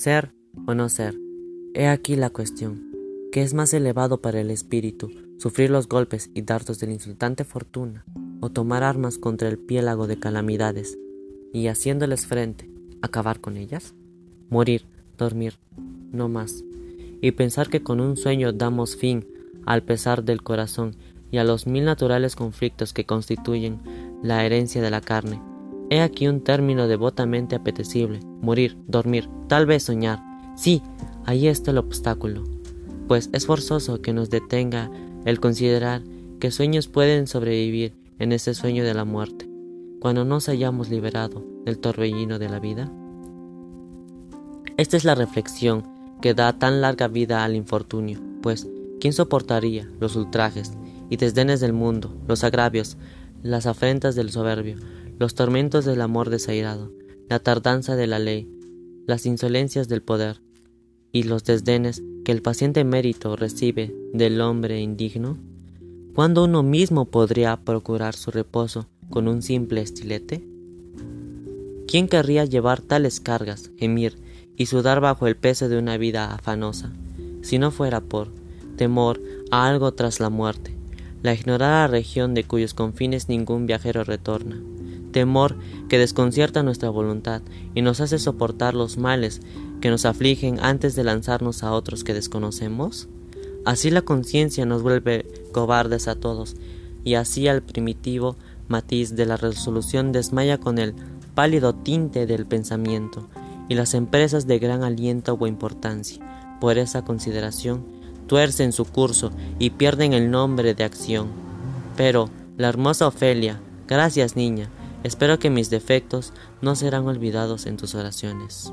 Ser o no ser. He aquí la cuestión. ¿Qué es más elevado para el espíritu? ¿Sufrir los golpes y dardos de la insultante fortuna? ¿O tomar armas contra el piélago de calamidades y haciéndoles frente, acabar con ellas? Morir, dormir, no más. Y pensar que con un sueño damos fin al pesar del corazón y a los mil naturales conflictos que constituyen la herencia de la carne. He aquí un término devotamente apetecible, morir, dormir, tal vez soñar. Sí, ahí está el obstáculo, pues es forzoso que nos detenga el considerar que sueños pueden sobrevivir en ese sueño de la muerte, cuando nos hayamos liberado del torbellino de la vida. Esta es la reflexión que da tan larga vida al infortunio, pues ¿quién soportaría los ultrajes y desdenes del mundo, los agravios, las afrentas del soberbio, los tormentos del amor desairado, la tardanza de la ley, las insolencias del poder y los desdenes que el paciente mérito recibe del hombre indigno? ¿Cuándo uno mismo podría procurar su reposo con un simple estilete? ¿Quién querría llevar tales cargas, gemir y sudar bajo el peso de una vida afanosa, si no fuera por temor a algo tras la muerte, la ignorada región de cuyos confines ningún viajero retorna, temor que desconcierta nuestra voluntad y nos hace soportar los males que nos afligen antes de lanzarnos a otros que desconocemos? Así la conciencia nos vuelve cobardes a todos, y así al primitivo matiz de la resolución desmaya con el pálido tinte del pensamiento, y las empresas de gran aliento o importancia, por esa consideración, tuercen su curso y pierden el nombre de acción. Pero, la hermosa Ofelia, gracias niña, espero que mis defectos no serán olvidados en tus oraciones.